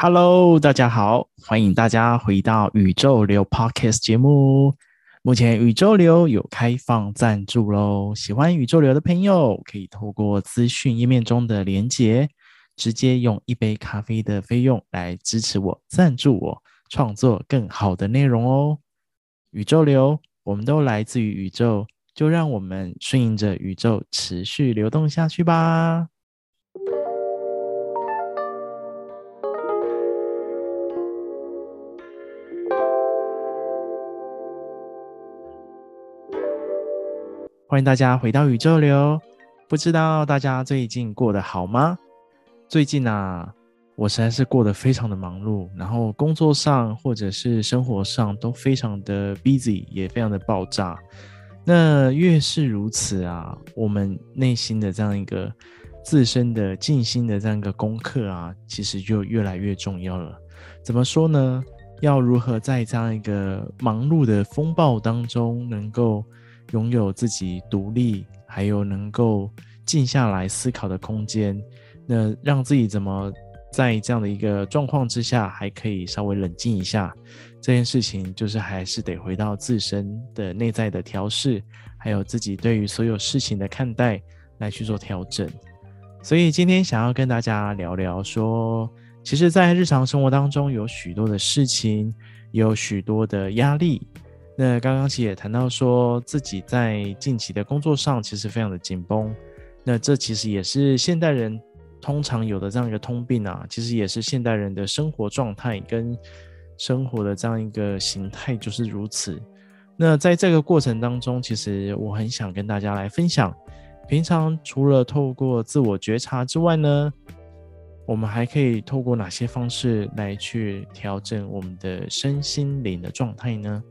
Hello，大家好，欢迎大家回到宇宙流 Podcast 节目。目前宇宙流有开放赞助喽，喜欢宇宙流的朋友可以透过资讯页面中的连结，直接用一杯咖啡的费用来支持我，赞助我创作更好的内容哦。宇宙流，我们都来自于宇宙，就让我们顺应着宇宙持续流动下去吧。欢迎大家回到宇宙流。不知道大家最近过得好吗？最近啊，我实在是过得非常的忙碌，然后工作上或者是生活上都非常的 busy，也非常的爆炸。那越是如此啊，我们内心的这样一个自身的静心的这样一个功课啊，其实就越来越重要了。怎么说呢？要如何在这样一个忙碌的风暴当中，能够拥有自己独立，还有能够静下来思考的空间，那让自己怎么在这样的一个状况之下，还可以稍微冷静一下？这件事情就是还是得回到自身的内在的调试，还有自己对于所有事情的看待来去做调整。所以今天想要跟大家聊聊说，其实，在日常生活当中有许多的事情，有许多的压力。那刚刚其实也谈到说，自己在近期的工作上其实非常的紧绷，那这其实也是现代人通常有的这样一个通病啊，其实也是现代人的生活状态跟生活的这样一个形态就是如此。那在这个过程当中，其实我很想跟大家来分享，平常除了透过自我觉察之外呢，我们还可以透过哪些方式来去调整我们的身心灵的状态呢？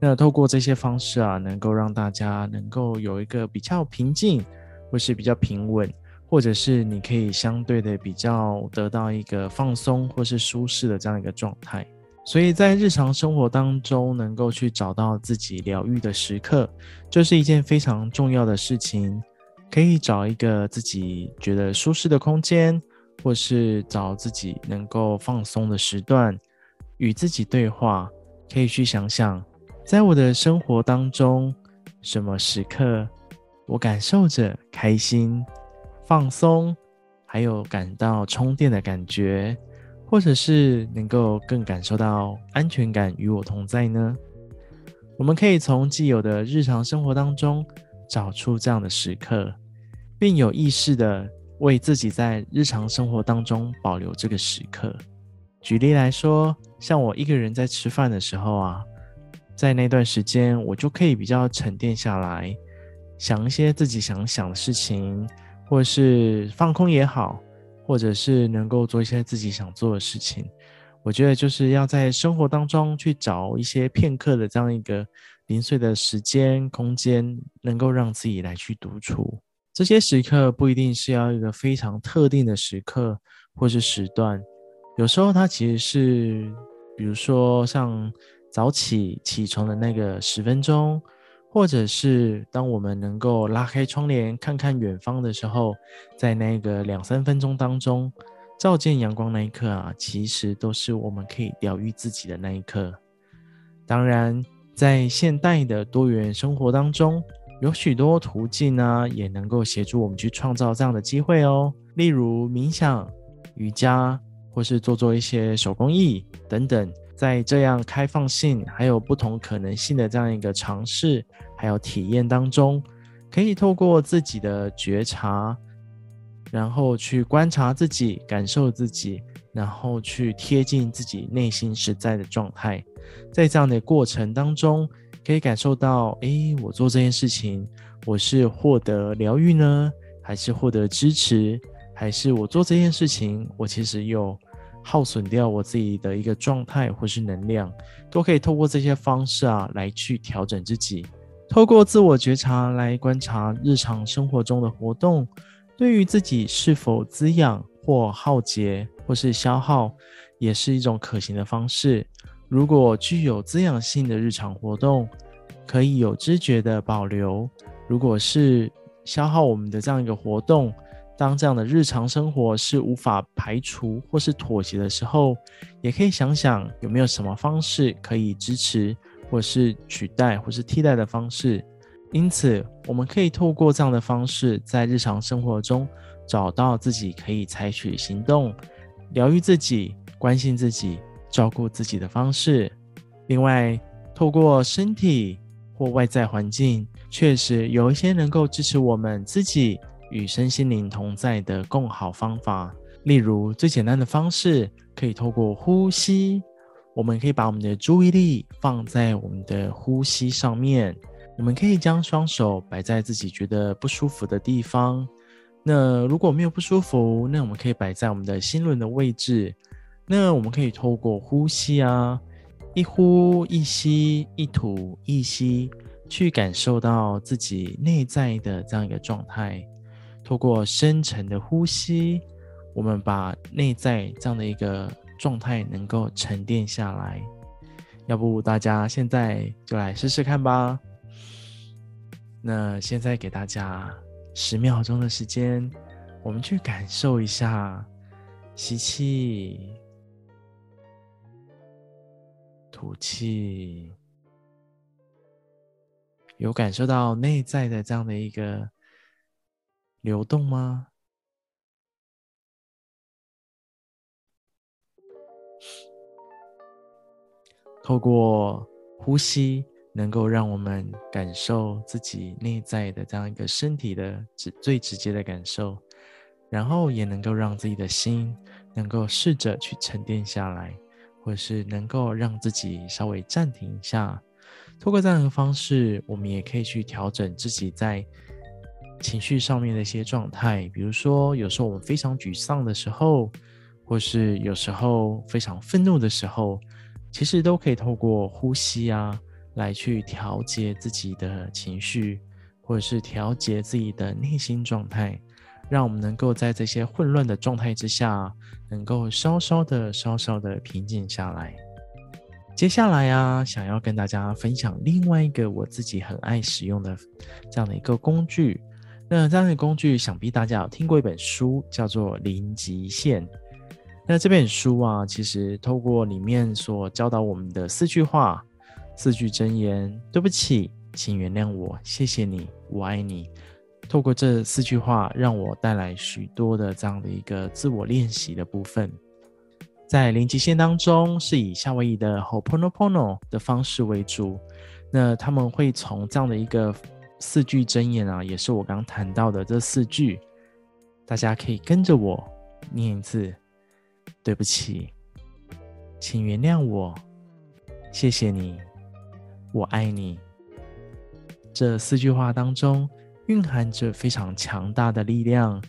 那透过这些方式啊，能够让大家能够有一个比较平静，或是比较平稳，或者是你可以相对的比较得到一个放松或是舒适的这样一个状态。所以在日常生活当中，能够去找到自己疗愈的时刻，这是一件非常重要的事情。可以找一个自己觉得舒适的空间，或是找自己能够放松的时段，与自己对话，可以去想想。在我的生活当中，什么时刻我感受着开心、放松，还有感到充电的感觉，或者是能够更感受到安全感与我同在呢？我们可以从既有的日常生活当中找出这样的时刻，并有意识地为自己在日常生活当中保留这个时刻。举例来说，像我一个人在吃饭的时候啊。在那段时间，我就可以比较沉淀下来，想一些自己想想的事情，或是放空也好，或者是能够做一些自己想做的事情。我觉得就是要在生活当中去找一些片刻的这样一个零碎的时间空间，能够让自己来去独处。这些时刻不一定是要一个非常特定的时刻或是时段，有时候它其实是，比如说像。早起起床的那个十分钟，或者是当我们能够拉开窗帘看看远方的时候，在那个两三分钟当中，照见阳光那一刻啊，其实都是我们可以疗愈自己的那一刻。当然，在现代的多元生活当中，有许多途径呢，也能够协助我们去创造这样的机会哦。例如冥想、瑜伽，或是做做一些手工艺等等。在这样开放性还有不同可能性的这样一个尝试还有体验当中，可以透过自己的觉察，然后去观察自己、感受自己，然后去贴近自己内心实在的状态。在这样的过程当中，可以感受到：诶，我做这件事情，我是获得疗愈呢，还是获得支持？还是我做这件事情，我其实有。耗损掉我自己的一个状态或是能量，都可以透过这些方式啊来去调整自己。透过自我觉察来观察日常生活中的活动，对于自己是否滋养或耗竭，或是消耗，也是一种可行的方式。如果具有滋养性的日常活动，可以有知觉的保留；如果是消耗我们的这样一个活动，当这样的日常生活是无法排除或是妥协的时候，也可以想想有没有什么方式可以支持，或是取代，或是替代的方式。因此，我们可以透过这样的方式，在日常生活中找到自己可以采取行动、疗愈自己、关心自己、照顾自己的方式。另外，透过身体或外在环境，确实有一些能够支持我们自己与身心灵同在的共好方法。例如，最简单的方式，可以透过呼吸，我们可以把我们的注意力放在我们的呼吸上面。我们可以将双手摆在自己觉得不舒服的地方。那如果没有不舒服，那我们可以摆在我们的心轮的位置。那我们可以透过呼吸啊，一呼一吸，一吐一吸，去感受到自己内在的这样一个状态。透过深沉的呼吸，我们把内在这样的一个状态能够沉淀下来。要不大家现在就来试试看吧。那现在给大家十秒钟的时间，我们去感受一下吸气、吐气，有感受到内在的这样的一个流动吗？透过呼吸。能够让我们感受自己内在的这样一个身体的直最直接的感受，然后也能够让自己的心能够试着去沉淀下来，或者是能够让自己稍微暂停一下。通过这样的方式，我们也可以去调整自己在情绪上面的一些状态，比如说有时候我们非常沮丧的时候，或是有时候非常愤怒的时候，其实都可以透过呼吸啊。来去调节自己的情绪，或者是调节自己的内心状态，让我们能够在这些混乱的状态之下，能够稍稍的、稍稍的平静下来。接下来啊，想要跟大家分享另外一个我自己很爱使用的这样的一个工具。那这样的工具，想必大家有听过一本书，叫做《零极限》。那这本书啊，其实透过里面所教导我们的四句话。四句真言，对不起，请原谅我，谢谢你，我爱你。透过这四句话，让我带来许多的这样的一个自我练习的部分。在零极限当中，是以夏威夷的 Ho'oponopono 的方式为主。那他们会从这样的一个四句真言啊，也是我刚谈到的这四句，大家可以跟着我念一次：对不起，请原谅我，谢谢你。我爱你。这四句话当中蕴含着非常强大的力量，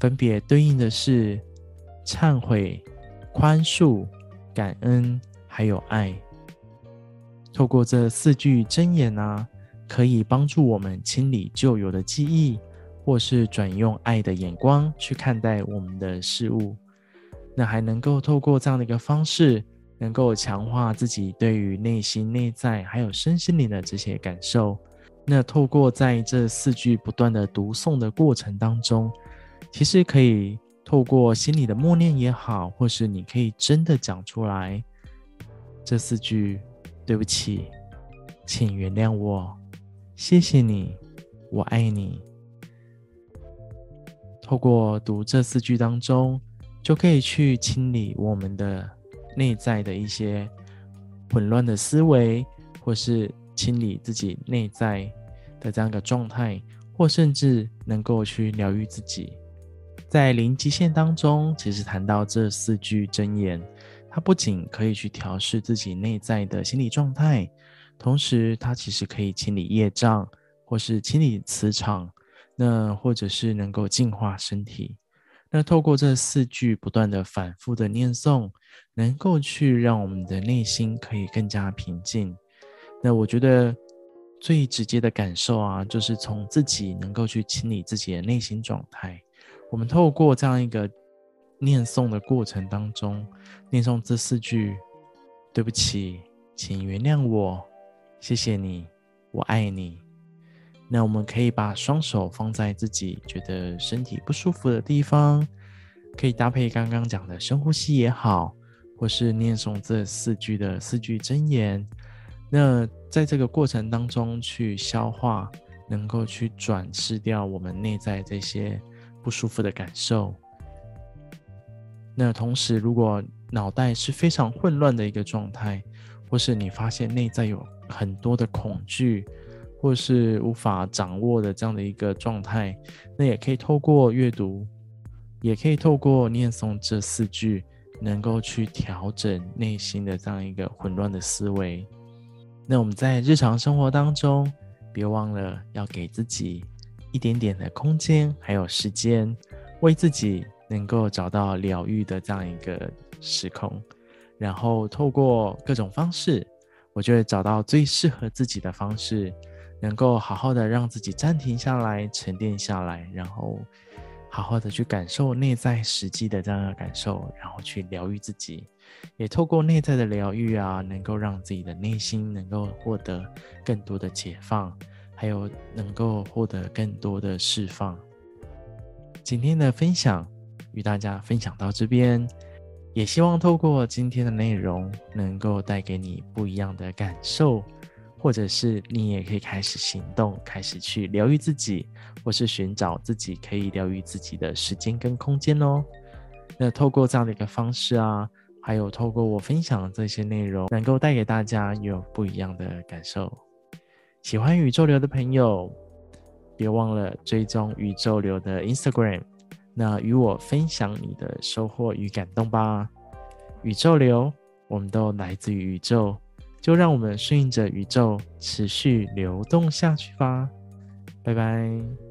分别对应的是忏悔、宽恕、感恩，还有爱。透过这四句真言啊，可以帮助我们清理旧有的记忆，或是转用爱的眼光去看待我们的事物。那还能够透过这样的一个方式。能够强化自己对于内心、内在还有身心灵的这些感受。那透过在这四句不断的读诵的过程当中，其实可以透过心里的默念也好，或是你可以真的讲出来这四句：对不起，请原谅我，谢谢你，我爱你。透过读这四句当中，就可以去清理我们的。内在的一些混乱的思维，或是清理自己内在的这样一个状态，或甚至能够去疗愈自己。在零极限当中，其实谈到这四句真言，它不仅可以去调试自己内在的心理状态，同时它其实可以清理业障，或是清理磁场，那或者是能够净化身体。那透过这四句不断的反复的念诵，能够去让我们的内心可以更加平静。那我觉得最直接的感受啊，就是从自己能够去清理自己的内心状态。我们透过这样一个念诵的过程当中，念诵这四句：“对不起，请原谅我，谢谢你，我爱你。”那我们可以把双手放在自己觉得身体不舒服的地方，可以搭配刚刚讲的深呼吸也好，或是念诵这四句的四句真言。那在这个过程当中去消化，能够去转释掉我们内在这些不舒服的感受。那同时，如果脑袋是非常混乱的一个状态，或是你发现内在有很多的恐惧，或是无法掌握的这样的一个状态，那也可以透过阅读，也可以透过念诵这四句，能够去调整内心的这样一个混乱的思维。那我们在日常生活当中，别忘了要给自己一点点的空间，还有时间，为自己能够找到疗愈的这样一个时空，然后透过各种方式，我就会找到最适合自己的方式，能够好好的让自己暂停下来、沉淀下来，然后好好的去感受内在实际的这样的感受，然后去疗愈自己。也透过内在的疗愈啊，能够让自己的内心能够获得更多的解放，还有能够获得更多的释放。今天的分享与大家分享到这边，也希望透过今天的内容，能够带给你不一样的感受，或者是你也可以开始行动，开始去疗愈自己，或是寻找自己可以疗愈自己的时间跟空间哦。那透过这样的一个方式啊。还有透过我分享的这些内容，能够带给大家有不一样的感受。喜欢宇宙流的朋友，别忘了追踪宇宙流的 Instagram，那与我分享你的收获与感动吧。宇宙流，我们都来自于宇宙，就让我们顺应着宇宙，持续流动下去吧。拜拜。